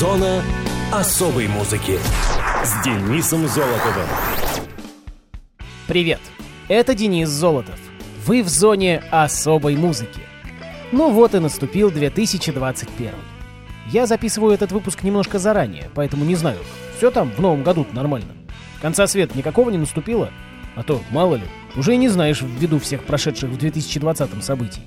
Зона особой музыки с Денисом Золотовым. Привет, это Денис Золотов. Вы в зоне особой музыки. Ну вот и наступил 2021. Я записываю этот выпуск немножко заранее, поэтому не знаю, все там в новом году нормально. Конца света никакого не наступило, а то, мало ли, уже и не знаешь ввиду всех прошедших в 2020 событий.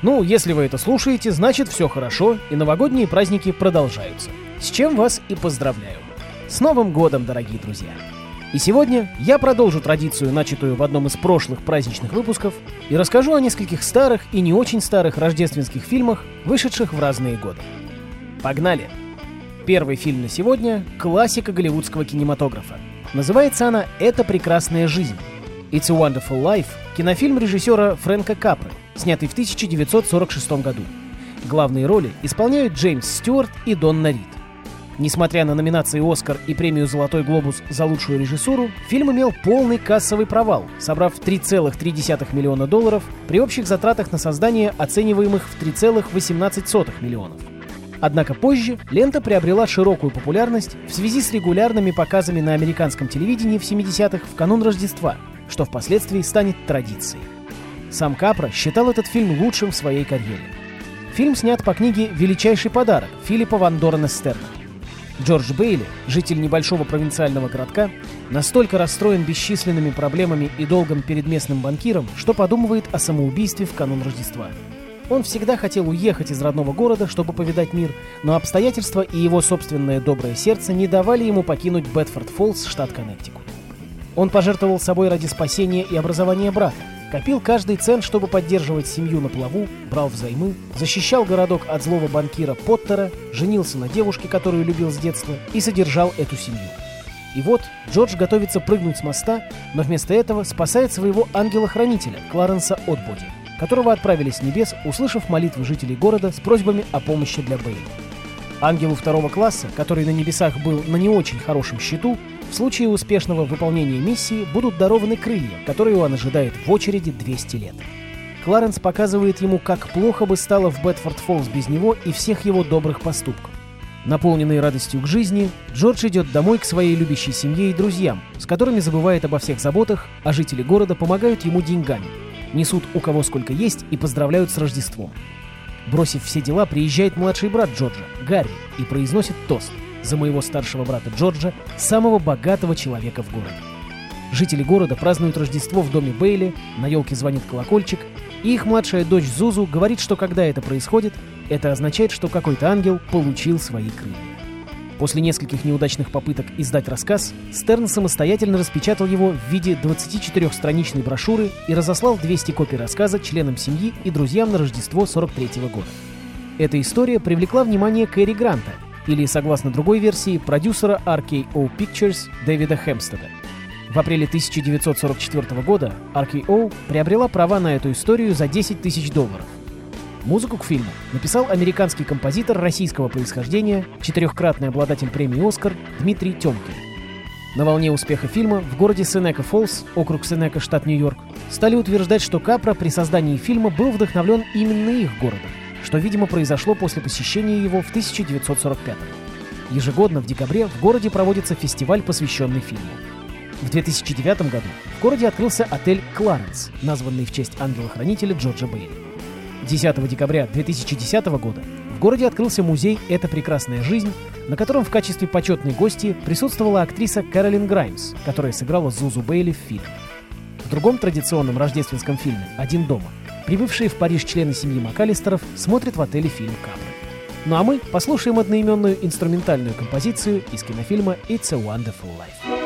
Ну, если вы это слушаете, значит все хорошо, и новогодние праздники продолжаются. С чем вас и поздравляю. С Новым годом, дорогие друзья! И сегодня я продолжу традицию, начатую в одном из прошлых праздничных выпусков, и расскажу о нескольких старых и не очень старых рождественских фильмах, вышедших в разные годы. Погнали! Первый фильм на сегодня — классика голливудского кинематографа. Называется она «Это прекрасная жизнь». «It's a Wonderful Life» — кинофильм режиссера Фрэнка Капры, снятый в 1946 году. Главные роли исполняют Джеймс Стюарт и Донна Рид. Несмотря на номинации «Оскар» и премию «Золотой глобус» за лучшую режиссуру, фильм имел полный кассовый провал, собрав 3,3 миллиона долларов при общих затратах на создание, оцениваемых в 3,18 миллионов. Однако позже лента приобрела широкую популярность в связи с регулярными показами на американском телевидении в 70-х в канун Рождества, что впоследствии станет традицией. Сам Капра считал этот фильм лучшим в своей карьере. Фильм снят по книге «Величайший подарок» Филиппа Ван Дорена Стерна. Джордж Бейли, житель небольшого провинциального городка, настолько расстроен бесчисленными проблемами и долгом перед местным банкиром, что подумывает о самоубийстве в канун Рождества. Он всегда хотел уехать из родного города, чтобы повидать мир, но обстоятельства и его собственное доброе сердце не давали ему покинуть Бетфорд-Фоллс, штат Коннектикут. Он пожертвовал собой ради спасения и образования брата, Копил каждый цент, чтобы поддерживать семью на плаву, брал взаймы, защищал городок от злого банкира Поттера, женился на девушке, которую любил с детства, и содержал эту семью. И вот Джордж готовится прыгнуть с моста, но вместо этого спасает своего ангела-хранителя, Кларенса Отбоди, которого отправили с небес, услышав молитвы жителей города с просьбами о помощи для Бейли. Ангелу второго класса, который на небесах был на не очень хорошем счету, в случае успешного выполнения миссии будут дарованы крылья, которые он ожидает в очереди 200 лет. Кларенс показывает ему, как плохо бы стало в Бетфорд-Фоллс без него и всех его добрых поступков. Наполненный радостью к жизни, Джордж идет домой к своей любящей семье и друзьям, с которыми забывает обо всех заботах, а жители города помогают ему деньгами, несут у кого сколько есть и поздравляют с Рождеством. Бросив все дела, приезжает младший брат Джорджа, Гарри, и произносит тост – за моего старшего брата Джорджа, самого богатого человека в городе. Жители города празднуют Рождество в доме Бейли, на елке звонит колокольчик, и их младшая дочь Зузу говорит, что когда это происходит, это означает, что какой-то ангел получил свои крылья. После нескольких неудачных попыток издать рассказ, Стерн самостоятельно распечатал его в виде 24-страничной брошюры и разослал 200 копий рассказа членам семьи и друзьям на Рождество 43 -го года. Эта история привлекла внимание Кэрри Гранта, или, согласно другой версии, продюсера RKO Pictures Дэвида Хемстеда. В апреле 1944 года RKO приобрела права на эту историю за 10 тысяч долларов. Музыку к фильму написал американский композитор российского происхождения, четырехкратный обладатель премии «Оскар» Дмитрий Тёмкин. На волне успеха фильма в городе Сенека-Фоллс, округ Сенека, штат Нью-Йорк, стали утверждать, что Капра при создании фильма был вдохновлен именно их городом что, видимо, произошло после посещения его в 1945 Ежегодно в декабре в городе проводится фестиваль, посвященный фильму. В 2009 году в городе открылся отель «Кларенс», названный в честь ангела-хранителя Джорджа Бейли. 10 декабря 2010 года в городе открылся музей «Это прекрасная жизнь», на котором в качестве почетной гости присутствовала актриса Кэролин Граймс, которая сыграла Зузу Бейли в фильме. В другом традиционном рождественском фильме «Один дома» Прибывшие в Париж члены семьи Макалистеров смотрят в отеле фильм «Капры». Ну а мы послушаем одноименную инструментальную композицию из кинофильма «It's a Wonderful Life».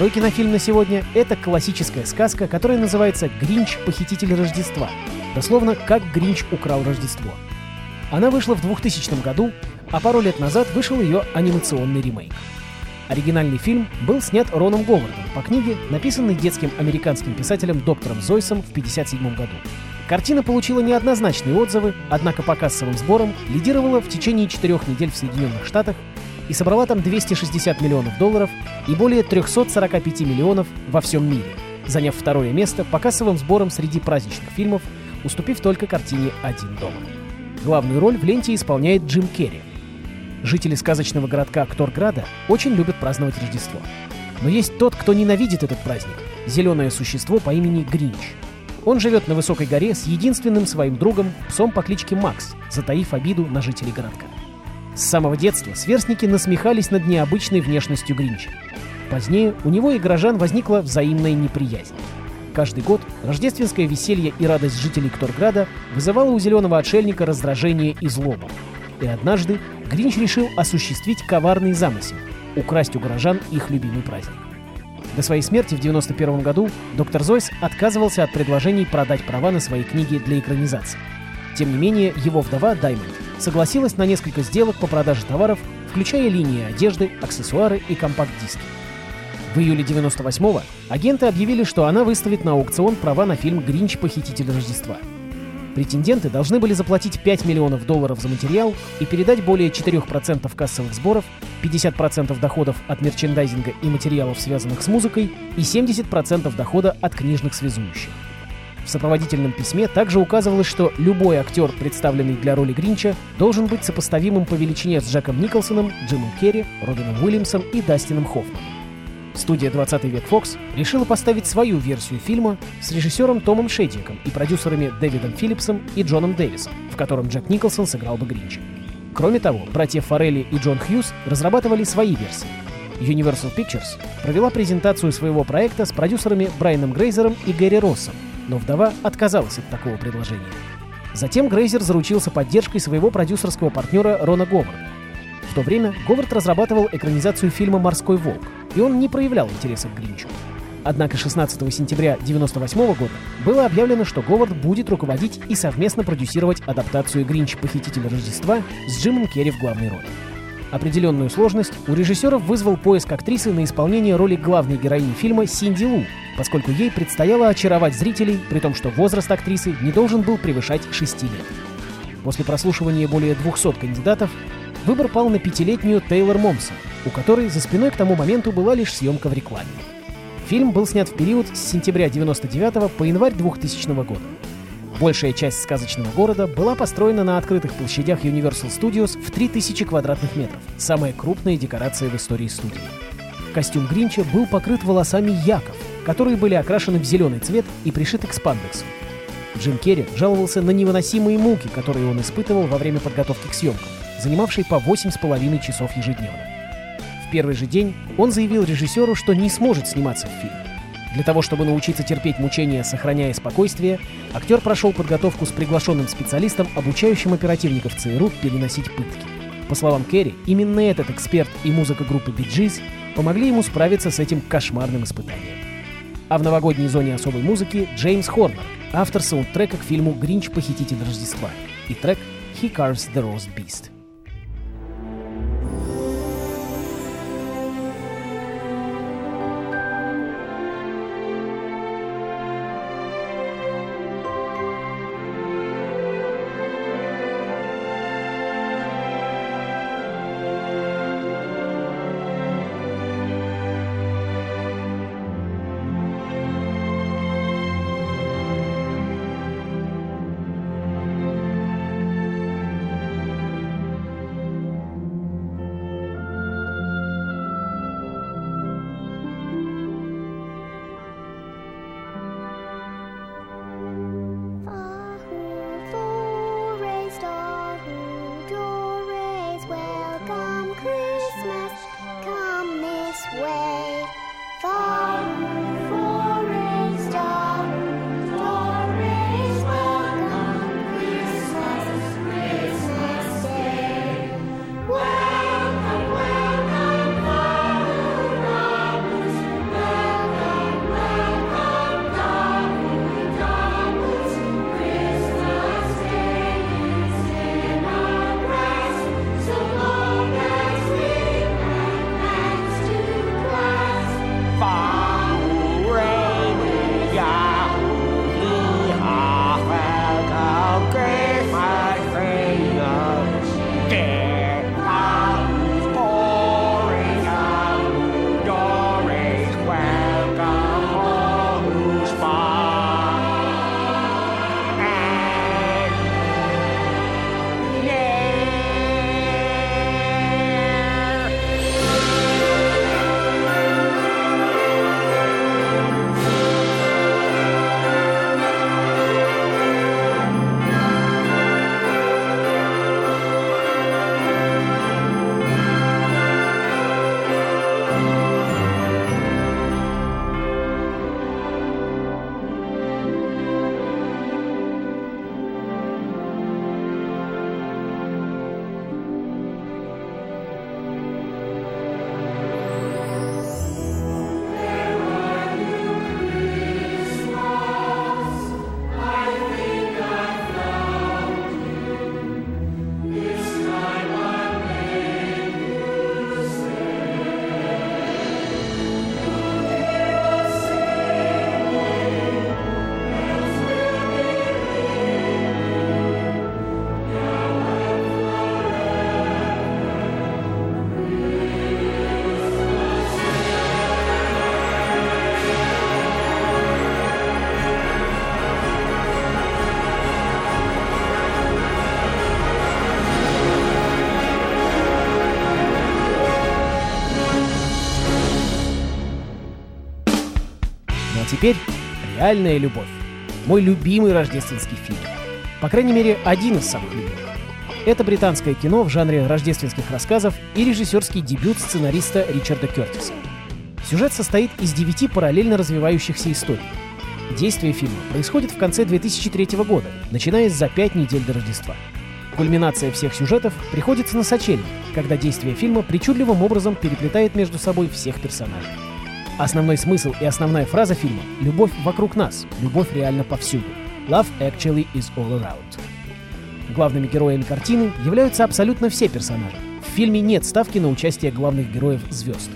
Второй кинофильм на сегодня — это классическая сказка, которая называется «Гринч. Похититель Рождества». Дословно «Как Гринч украл Рождество». Она вышла в 2000 году, а пару лет назад вышел ее анимационный ремейк. Оригинальный фильм был снят Роном Говардом по книге, написанной детским американским писателем доктором Зойсом в 1957 году. Картина получила неоднозначные отзывы, однако по кассовым сборам лидировала в течение четырех недель в Соединенных Штатах и собрала там 260 миллионов долларов и более 345 миллионов во всем мире, заняв второе место по кассовым сборам среди праздничных фильмов, уступив только картине «Один дома». Главную роль в ленте исполняет Джим Керри. Жители сказочного городка Акторграда очень любят праздновать Рождество. Но есть тот, кто ненавидит этот праздник – зеленое существо по имени Гринч. Он живет на высокой горе с единственным своим другом, псом по кличке Макс, затаив обиду на жителей городка. С самого детства сверстники насмехались над необычной внешностью Гринча. Позднее у него и горожан возникла взаимная неприязнь. Каждый год рождественское веселье и радость жителей Кторграда вызывало у зеленого отшельника раздражение и злобу. И однажды Гринч решил осуществить коварный замысел – украсть у горожан их любимый праздник. До своей смерти в 1991 году доктор Зойс отказывался от предложений продать права на свои книги для экранизации. Тем не менее, его вдова Даймонд согласилась на несколько сделок по продаже товаров, включая линии одежды, аксессуары и компакт-диски. В июле 98-го агенты объявили, что она выставит на аукцион права на фильм «Гринч. Похититель Рождества». Претенденты должны были заплатить 5 миллионов долларов за материал и передать более 4% кассовых сборов, 50% доходов от мерчендайзинга и материалов, связанных с музыкой, и 70% дохода от книжных связующих. В сопроводительном письме также указывалось, что любой актер, представленный для роли Гринча, должен быть сопоставимым по величине с Джеком Николсоном, Джимом Керри, Робином Уильямсом и Дастином Хоффманом. Студия «20 век Fox решила поставить свою версию фильма с режиссером Томом Шедиком и продюсерами Дэвидом Филлипсом и Джоном Дэвисом, в котором Джек Николсон сыграл бы Гринча. Кроме того, братья Форелли и Джон Хьюз разрабатывали свои версии. Universal Pictures провела презентацию своего проекта с продюсерами Брайаном Грейзером и Гэри Россом, но вдова отказалась от такого предложения. Затем Грейзер заручился поддержкой своего продюсерского партнера Рона Говарда. В то время Говард разрабатывал экранизацию фильма «Морской волк», и он не проявлял интереса к Гринчу. Однако 16 сентября 1998 года было объявлено, что Говард будет руководить и совместно продюсировать адаптацию «Гринч. Похититель Рождества» с Джимом Керри в главной роли. Определенную сложность у режиссеров вызвал поиск актрисы на исполнение роли главной героини фильма Синди Лу, поскольку ей предстояло очаровать зрителей, при том, что возраст актрисы не должен был превышать 6 лет. После прослушивания более 200 кандидатов выбор пал на пятилетнюю Тейлор Момсон, у которой за спиной к тому моменту была лишь съемка в рекламе. Фильм был снят в период с сентября 99 по январь 2000 года. Большая часть сказочного города была построена на открытых площадях Universal Studios в 3000 квадратных метров, самая крупная декорация в истории студии. Костюм Гринча был покрыт волосами яков, которые были окрашены в зеленый цвет и пришиты к спандексу. Джим Керри жаловался на невыносимые муки, которые он испытывал во время подготовки к съемкам, занимавшей по 8,5 часов ежедневно. В первый же день он заявил режиссеру, что не сможет сниматься в фильме. Для того, чтобы научиться терпеть мучения, сохраняя спокойствие, актер прошел подготовку с приглашенным специалистом, обучающим оперативников ЦРУ переносить пытки. По словам Керри, именно этот эксперт и музыка группы Gees помогли ему справиться с этим кошмарным испытанием. А в новогодней зоне особой музыки Джеймс Хорнер, автор саундтрека к фильму «Гринч. Похититель Рождества» и трек «He Carves the Roast Beast». «Реальная любовь». Мой любимый рождественский фильм. По крайней мере, один из самых любимых. Это британское кино в жанре рождественских рассказов и режиссерский дебют сценариста Ричарда Кертиса. Сюжет состоит из девяти параллельно развивающихся историй. Действие фильма происходит в конце 2003 года, начиная за пять недель до Рождества. Кульминация всех сюжетов приходится на сочельник, когда действие фильма причудливым образом переплетает между собой всех персонажей. Основной смысл и основная фраза фильма — любовь вокруг нас, любовь реально повсюду. Love actually is all around. Главными героями картины являются абсолютно все персонажи. В фильме нет ставки на участие главных героев звезд.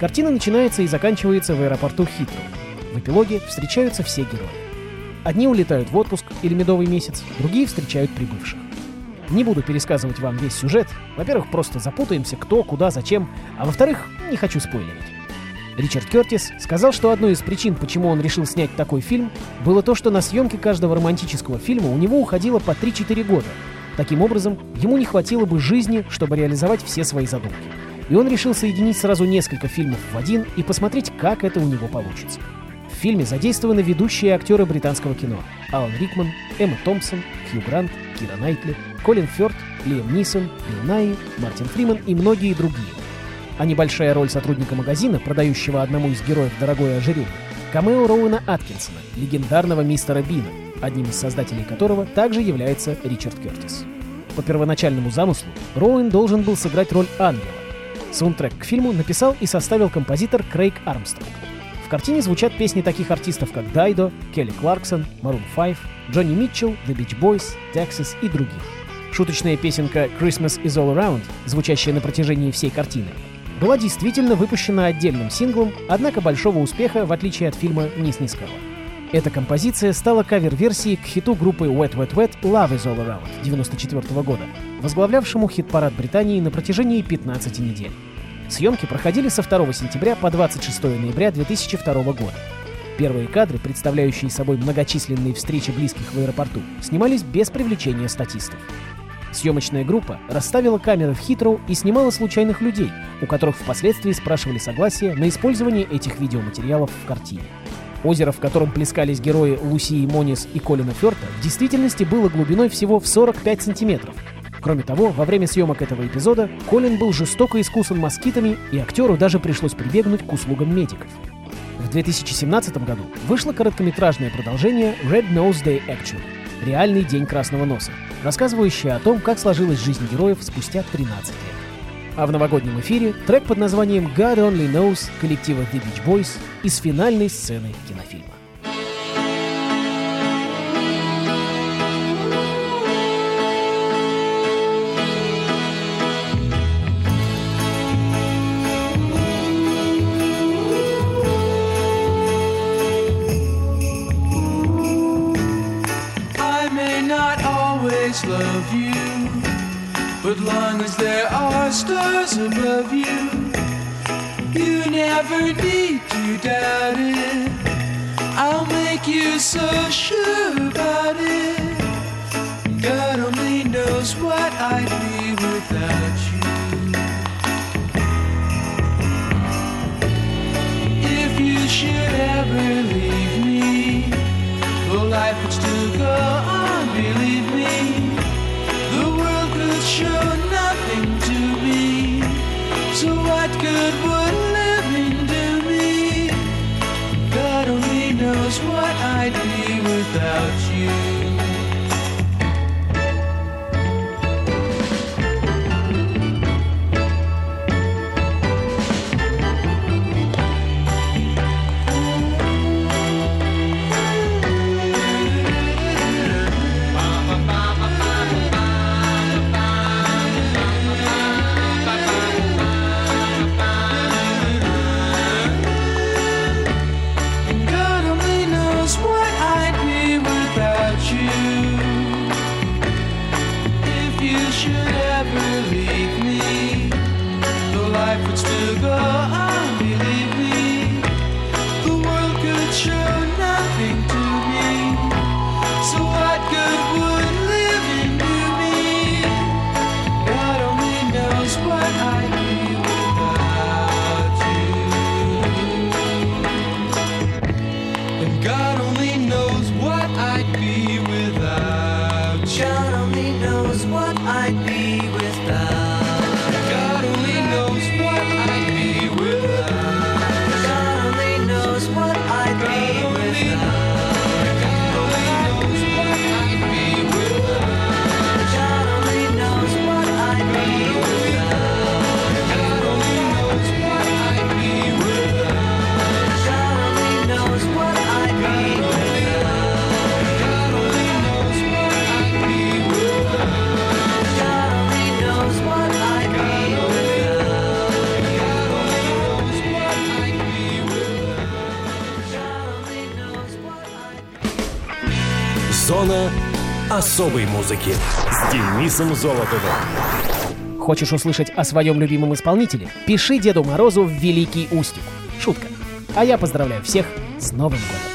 Картина начинается и заканчивается в аэропорту Хитроу. В эпилоге встречаются все герои. Одни улетают в отпуск или медовый месяц, другие встречают прибывших. Не буду пересказывать вам весь сюжет. Во-первых, просто запутаемся, кто, куда, зачем. А во-вторых, не хочу спойлерить. Ричард Кертис сказал, что одной из причин, почему он решил снять такой фильм, было то, что на съемки каждого романтического фильма у него уходило по 3-4 года. Таким образом, ему не хватило бы жизни, чтобы реализовать все свои задумки. И он решил соединить сразу несколько фильмов в один и посмотреть, как это у него получится. В фильме задействованы ведущие актеры британского кино. Алан Рикман, Эмма Томпсон, Хью Грант, Кира Найтли, Колин Фёрт, Лиам Нисон, Билл Найи, Мартин Фриман и многие другие а небольшая роль сотрудника магазина, продающего одному из героев дорогое ожерелье, камео Роуэна Аткинсона, легендарного мистера Бина, одним из создателей которого также является Ричард Кертис. По первоначальному замыслу Роуэн должен был сыграть роль ангела. Саундтрек к фильму написал и составил композитор Крейг Армстронг. В картине звучат песни таких артистов, как Дайдо, Келли Кларксон, Maroon 5, Джонни Митчелл, The Beach Boys, Texas и других. Шуточная песенка «Christmas is all around», звучащая на протяжении всей картины, была действительно выпущена отдельным синглом, однако большого успеха, в отличие от фильма, не снискала. Эта композиция стала кавер-версией к хиту группы Wet Wet Wet «Love is All Around» 1994 года, возглавлявшему хит-парад Британии на протяжении 15 недель. Съемки проходили со 2 сентября по 26 ноября 2002 года. Первые кадры, представляющие собой многочисленные встречи близких в аэропорту, снимались без привлечения статистов. Съемочная группа расставила камеры в Хитроу и снимала случайных людей, у которых впоследствии спрашивали согласие на использование этих видеоматериалов в картине. Озеро, в котором плескались герои Лусии Монис и Колина Ферта, в действительности было глубиной всего в 45 сантиметров. Кроме того, во время съемок этого эпизода Колин был жестоко искусан москитами, и актеру даже пришлось прибегнуть к услугам медиков. В 2017 году вышло короткометражное продолжение Red Nose Day Actually – «Реальный день красного носа», рассказывающая о том, как сложилась жизнь героев спустя 13 лет. А в новогоднем эфире трек под названием God Only Knows коллектива The Beach Boys из финальной сцены кинофильма. Love you. But long as there are stars above you, you never need to doubt it. I'll make you so sure особой музыки с Денисом Золотовым. Хочешь услышать о своем любимом исполнителе? Пиши Деду Морозу в Великий Устюг. Шутка. А я поздравляю всех с Новым годом.